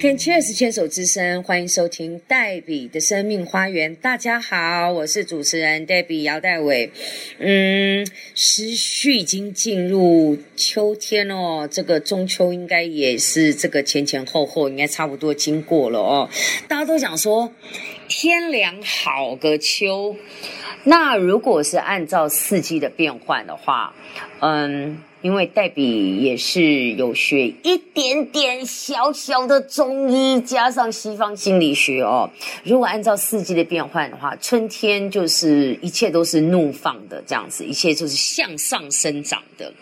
Can Cheers 牵手之声，欢迎收听黛比的生命花园。大家好，我是主持人黛比姚黛伟。嗯，时序已经进入秋天哦，这个中秋应该也是这个前前后后应该差不多经过了哦。大家都想说天凉好个秋，那如果是按照四季的变换的话，嗯。因为黛比也是有学一点点小小的中医，加上西方心理学哦。如果按照四季的变换的话，春天就是一切都是怒放的这样子，一切就是向上生长的；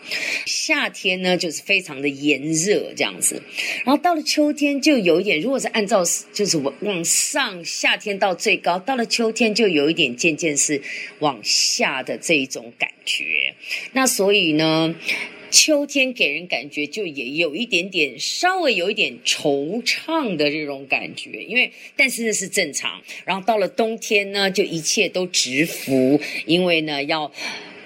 夏天呢，就是非常的炎热这样子。然后到了秋天，就有一点，如果是按照就是往往上，夏天到最高，到了秋天就有一点渐渐是往下的这一种感觉。那所以呢？秋天给人感觉就也有一点点，稍微有一点惆怅的这种感觉，因为但是那是正常。然后到了冬天呢，就一切都直服，因为呢要。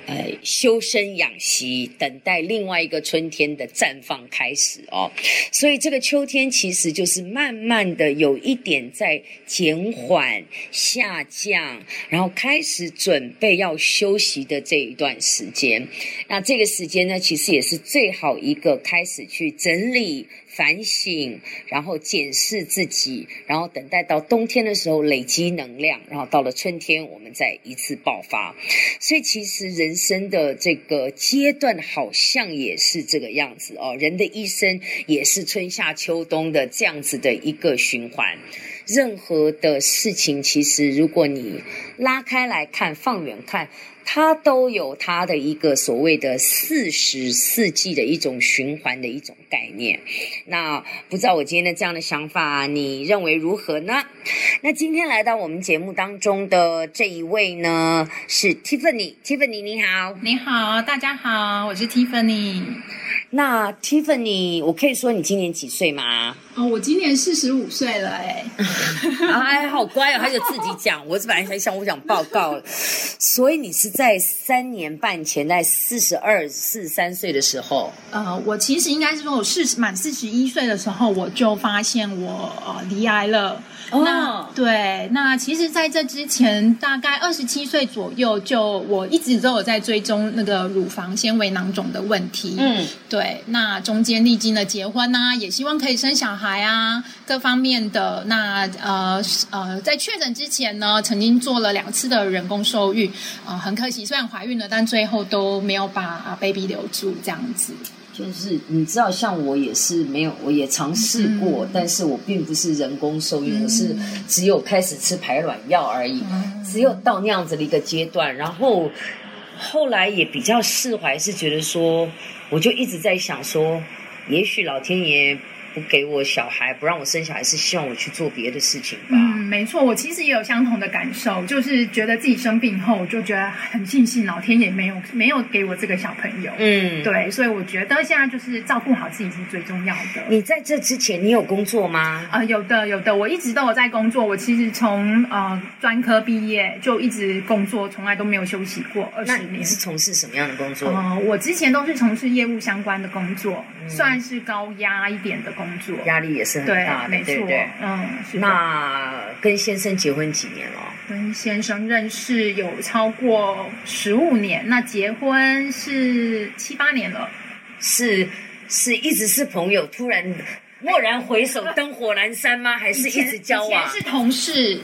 呃，修身养息，等待另外一个春天的绽放开始哦。所以这个秋天其实就是慢慢的有一点在减缓下降，然后开始准备要休息的这一段时间。那这个时间呢，其实也是最好一个开始去整理。反省，然后检视自己，然后等待到冬天的时候累积能量，然后到了春天我们再一次爆发。所以其实人生的这个阶段好像也是这个样子哦，人的一生也是春夏秋冬的这样子的一个循环。任何的事情，其实如果你拉开来看，放远看。它都有它的一个所谓的四时四季的一种循环的一种概念。那不知道我今天的这样的想法，你认为如何呢？那今天来到我们节目当中的这一位呢，是 Tiffany。Tiffany 你好，你好，大家好，我是 Tiffany。那 Tiffany，我可以说你今年几岁吗？哦，我今年四十五岁了，哎，哎，好乖哦，他就自己讲。我本来还想我想报告，所以你是在三年半前，在四十二、四十三岁的时候。呃，我其实应该是说，我四十满四十一岁的时候，我就发现我呃离癌了。那对，那其实在这之前，大概二十七岁左右，就我一直都有在追踪那个乳房纤维囊肿的问题。嗯，对，那中间历经了结婚啊，也希望可以生小孩啊，各方面的。那呃呃，在确诊之前呢，曾经做了两次的人工受孕，啊，很可惜，虽然怀孕了，但最后都没有把 baby 留住，这样子。就是你知道，像我也是没有，我也尝试过，但是我并不是人工受孕，我是只有开始吃排卵药而已，只有到那样子的一个阶段，然后后来也比较释怀，是觉得说，我就一直在想说，也许老天爷。不给我小孩，不让我生小孩，是希望我去做别的事情吧？嗯，没错，我其实也有相同的感受，就是觉得自己生病后，就觉得很庆幸老天爷没有没有给我这个小朋友。嗯，对，所以我觉得现在就是照顾好自己是最重要的。你在这之前，你有工作吗？啊，有的，有的，我一直都有在工作。我其实从呃专科毕业就一直工作，从来都没有休息过二十年。你是从事什么样的工作？哦，我之前都是从事业务相关的工作，算是高压一点的。工作压力也是很大的，对不对？嗯，那跟先生结婚几年了？跟先生认识有超过十五年，那结婚是七八年了。是是一直是朋友，突然蓦然回首，灯火阑珊吗？还是一直交往？是同事。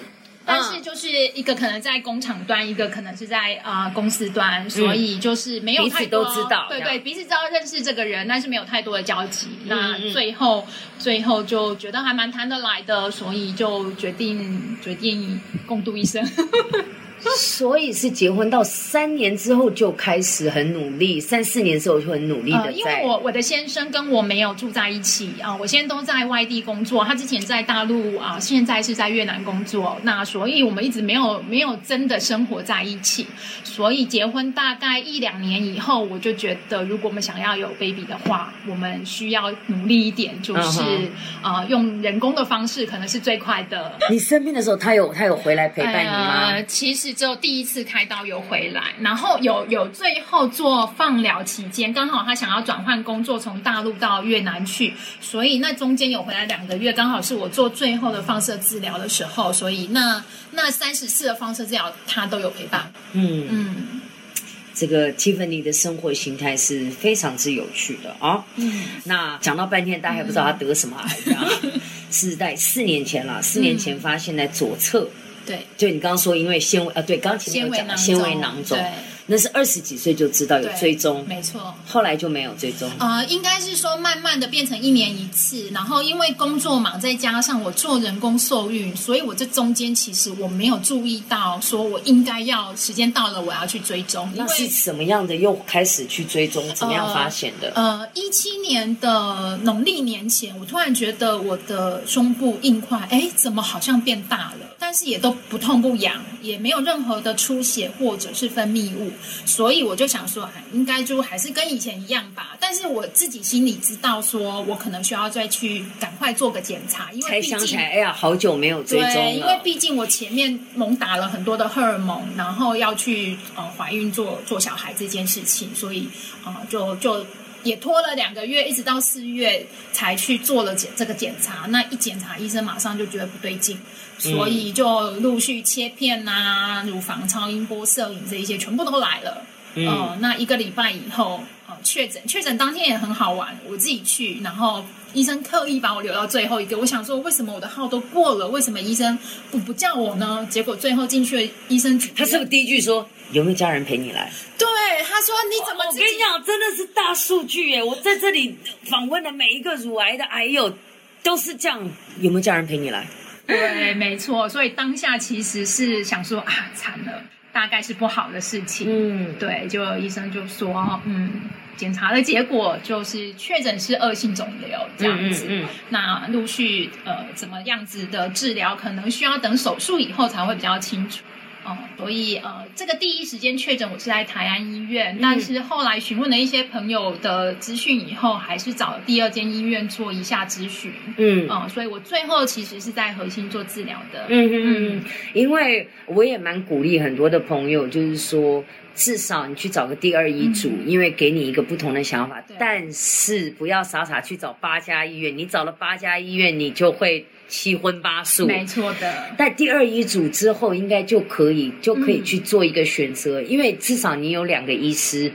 但是就是一个可能在工厂端，一个可能是在啊公司端，所以就是没有太多都知道，对对，彼此知道认识这个人，但是没有太多的交集。那最后最后就觉得还蛮谈得来的，所以就决定决定共度一生。所以是结婚到三年之后就开始很努力，三四年之后就很努力的呃，因为我我的先生跟我没有住在一起啊、我现在都在外地工作，他之前在大陆啊、现在是在越南工作，那所以我们一直没有没有真的生活在一起，所以结婚大概一两年以后，我就觉得如果我们想要有 baby 的话，我们需要努力一点，就是、啊呃用人工的方式可能是最快的。你生病的时候，他有他有回来陪伴你吗？呃，其实只有第一次开刀有回来，然后有有最后做放疗期间，刚好他想要转换工作，从大陆到越南去，所以那中间有回来两个月，刚好是我做最后的放射治疗的时候，所以那那三十次的放射治疗他都有陪伴。嗯，嗯这个 Tiffany 的生活形态是非常之有趣的啊。嗯，那讲到半天，大家还不知道他得什么癌这样 是在四年前了，四年前发现在左侧。对，就你刚刚说，因为纤维啊，对，刚刚前面有讲纤维囊纤维囊肿，对那是二十几岁就知道有追踪，没错。后来就没有追踪。呃，应该是说慢慢的变成一年一次，然后因为工作忙，再加上我做人工受孕，所以我这中间其实我没有注意到，说我应该要时间到了我要去追踪，那是。什么样的又开始去追踪？怎么样发现的？呃，一七年的农历年前，我突然觉得我的胸部硬块，哎，怎么好像变大了？但是也都不痛不痒，也没有任何的出血或者是分泌物，所以我就想说，哎，应该就还是跟以前一样吧。但是我自己心里知道，说我可能需要再去赶快做个检查，因为才想起来，哎呀，好久没有追踪对，因为。毕竟我前面猛打了很多的荷尔蒙，然后要去呃怀孕做做小孩这件事情，所以呃就就也拖了两个月，一直到四月才去做了检这个检查。那一检查，医生马上就觉得不对劲，所以就陆续切片啊、乳房超音波、摄影这一些全部都来了。嗯呃，那一个礼拜以后，呃，确诊，确诊当天也很好玩，我自己去，然后医生刻意把我留到最后一个。我想说，为什么我的号都过了，为什么医生不不叫我呢？结果最后进去，医生他是不是第一句说有没有家人陪你来？对他说你怎么跟你讲，真的是大数据耶！我在这里访问的每一个乳癌的癌友都是这样，有没有家人陪你来？对，没错。所以当下其实是想说啊，惨了，大概是不好的事情。嗯，对，就医生就说，嗯，检查的结果就是确诊是恶性肿瘤这样子。嗯嗯嗯那陆续呃怎么样子的治疗，可能需要等手术以后才会比较清楚。哦、所以呃，这个第一时间确诊我是在台安医院，但是后来询问了一些朋友的资讯以后，还是找了第二间医院做一下咨询。嗯嗯、所以我最后其实是在核心做治疗的。嗯嗯嗯，因为我也蛮鼓励很多的朋友，就是说，至少你去找个第二医嘱，因为给你一个不同的想法对。但是不要傻傻去找八家医院，你找了八家医院，你就会七荤八素。没错的。但第二医嘱之后，应该就可以就可以嗯去做一个选择，因为至少你有两个医师，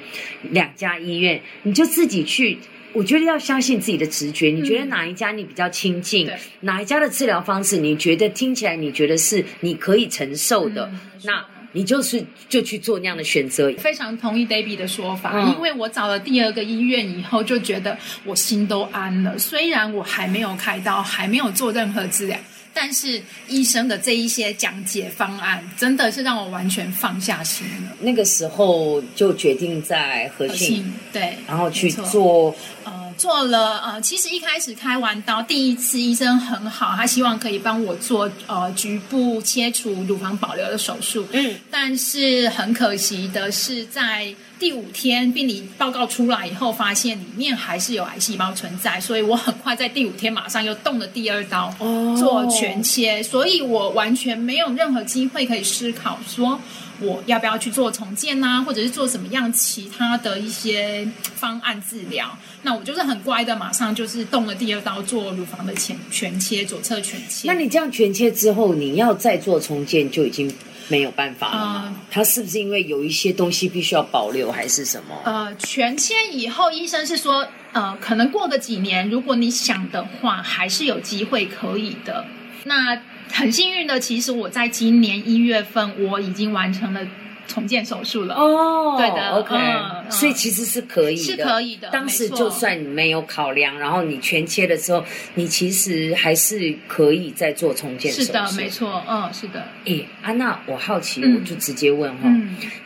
两家医院，你就自己去。我觉得要相信自己的直觉，你觉得哪一家你比较亲近，嗯哪一家的治疗方式你觉得听起来你觉得是你可以承受的，嗯那你就是就去做那样的选择。非常同意 Debbie 的说法，嗯因为我找了第二个医院以后，就觉得我心都安了。虽然我还没有开刀，还没有做任何治疗，但是医生的这一些讲解方案，真的是让我完全放下心了。那个时候就决定在和核信，对，然后去做，呃，做了呃，其实一开始开完刀，第一次医生很好，他希望可以帮我做呃局部切除乳房保留的手术。嗯，但是很可惜的是，在第五天病理报告出来以后，发现里面还是有癌细胞存在，所以我很快在第五天马上又动了第二刀，哦做全切，所以我完全没有任何机会可以思考说。我要不要去做重建呐、或者是做什么样其他的一些方案治疗？那我就是很乖的，马上就是动了第二刀，做乳房的前全切，左侧全切。那你这样全切之后，你要再做重建就已经没有办法了吗？嗯它是不是因为有一些东西必须要保留，还是什么？呃，全切以后，医生是说，呃，可能过个几年，如果你想的话，还是有机会可以的。那很幸运的，其实我在今年一月份，我已经完成了重建手术了。哦，对的，OK，所以其实是可以的，是可以的。当时就算你没有考量，然后你全切的时候，你其实还是可以再做重建手术。是的，没错，嗯，是的。诶，安娜，我好奇，我就直接问哈，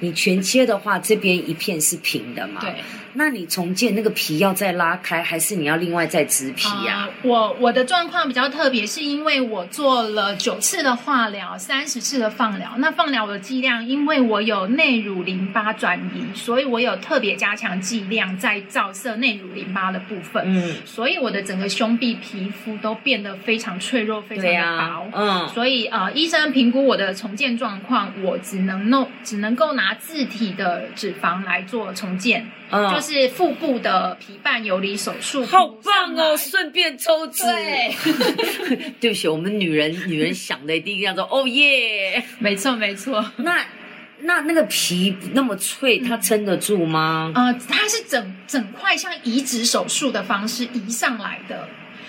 你全切的话，这边一片是平的嘛？对。那你重建那个皮要再拉开，还是你要另外再植皮呀？我我的状况比较特别，是因为我做了九次的化疗，三十次的放疗。那放疗的剂量，因为我有内乳淋巴转移，所以我有特别加强剂量在照射内乳淋巴的部分。嗯，所以我的整个胸壁皮肤都变得非常脆弱，非常的薄。嗯，所以呃，医生评估我的重建状况，我只能弄，只能够拿自体的脂肪来做重建。嗯，就是腹部的皮瓣游离手术，好棒哦！顺便抽脂。对，对不起，我们女人女人想的第一个叫做哦耶，没错没错。那那那个皮那么脆，它撑得住吗？呃，它是整整块像移植手术的方式移上来的，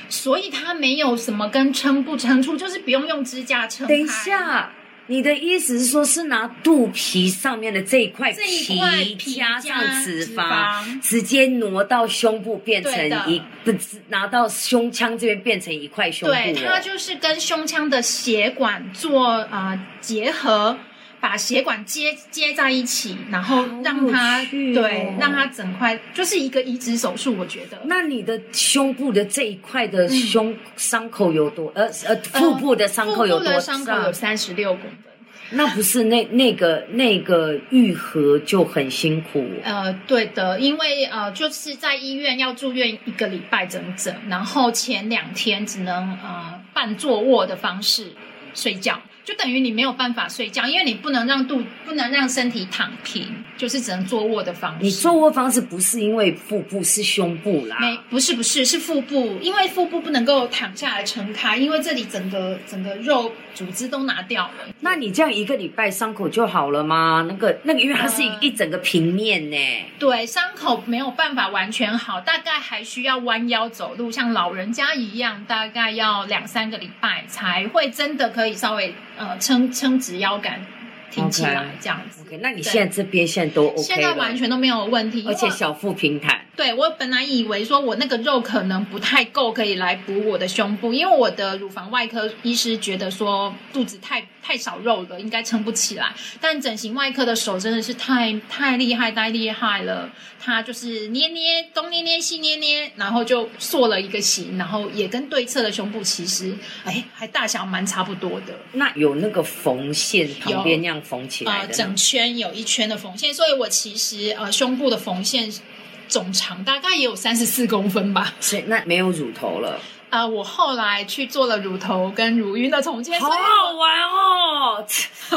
所以它没有什么跟撑不撑出，就是不用用支架撑。等一下。你的意思是说，是拿肚皮上面的这一块皮加上脂肪，直接挪到胸部变成一不拿到胸腔这边变成一块胸部？对，它就是跟胸腔的血管做啊结合，把血管接接在一起，然后让它对让它整块就是一个移植手术。我觉得，那你的胸部的这一块的胸伤口有多？呃呃，腹部的伤口有多？伤口有三十六公分。那不是那那个那个愈合就很辛苦。呃，对的，因为呃就是在医院要住院一个礼拜整整，然后前两天只能呃半坐卧的方式睡觉。就等于你没有办法睡觉，因为你不能让肚不能让身体躺平，就是只能坐卧的方式。你坐卧方式不是因为腹部是胸部啦？没，不是不是是腹部，因为腹部不能够躺下来撑开，因为这里整个整个肉组织都拿掉了。那你这样一个礼拜伤口就好了吗？那个那个，因为它是一一整个平面呢。对，伤口没有办法完全好，大概还需要弯腰走路，像老人家一样，大概要两三个礼拜才会真的可以稍微。呃，撑撑直腰杆，挺起来这样子。OK，那你现在这边现在都 OK 现在完全都没有问题，而且小腹平坦。对我本来以为说我那个肉可能不太够，可以来补我的胸部，因为我的乳房外科医师觉得说肚子太太少肉了，应该撑不起来。但整形外科的手真的是太太厉害，太厉害了。他就是捏捏东捏捏西捏捏，然后就塑了一个形，然后也跟对侧的胸部其实哎还大小蛮差不多的。那有那个缝线旁边那样缝起来的，整圈有一圈的缝线，所以我其实呃胸部的缝线。总长大概也有三十四公分吧，所以那没有乳头了啊！我后来去做了乳头跟乳晕的重建，好好玩哦！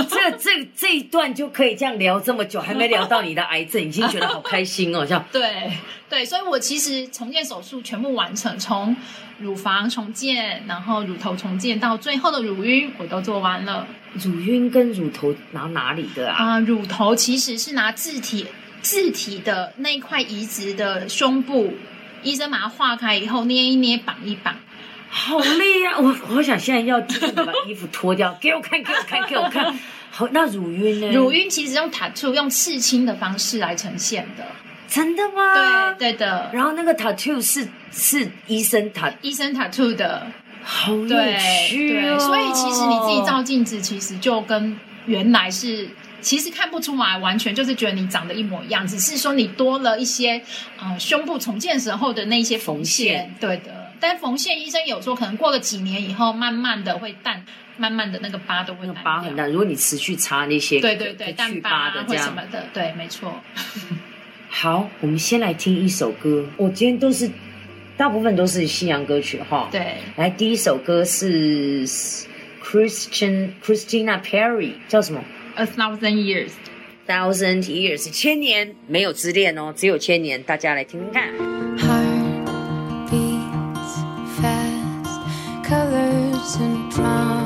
这这这一段就可以这样聊这么久，还没聊到你的癌症，已经觉得好开心哦！像 对对，所以我其实重建手术全部完成，从乳房重建，然后乳头重建到最后的乳晕，我都做完了。乳晕跟乳头拿哪里的啊？啊，乳头其实是拿自体。自体的那一块移植的胸部，医生把它化开以后，捏一捏，绑一绑，好累啊！我我想现在要把衣服脱掉，给我看，给我看，给我看。好，那乳晕呢？乳晕其实用 tattoo 用刺青的方式来呈现的，真的吗？对对的。然后那个 tattoo 是是医生 t 医生 tattoo 的，好有趣哦。所以其实你自己照镜子，其实就跟原来是。其实看不出来，完全就是觉得你长得一模一样，只是说你多了一些，呃，胸部重建时候的那一些缝线。对的，但缝线医生有说，可能过了几年以后，慢慢的会淡，慢慢的那个疤都会淡。疤很大，如果你持续擦那些，对对对，淡疤的或什么的，对，没错。好，我们先来听一首歌。我今天都是大部分都是西洋歌曲哈。对，来第一首歌是 Christian Christina Perry，叫什么 ？A thousand years, thousand years，千年没有之恋哦，只有千年。大家来听听看。Heart beats fast, colors and promises.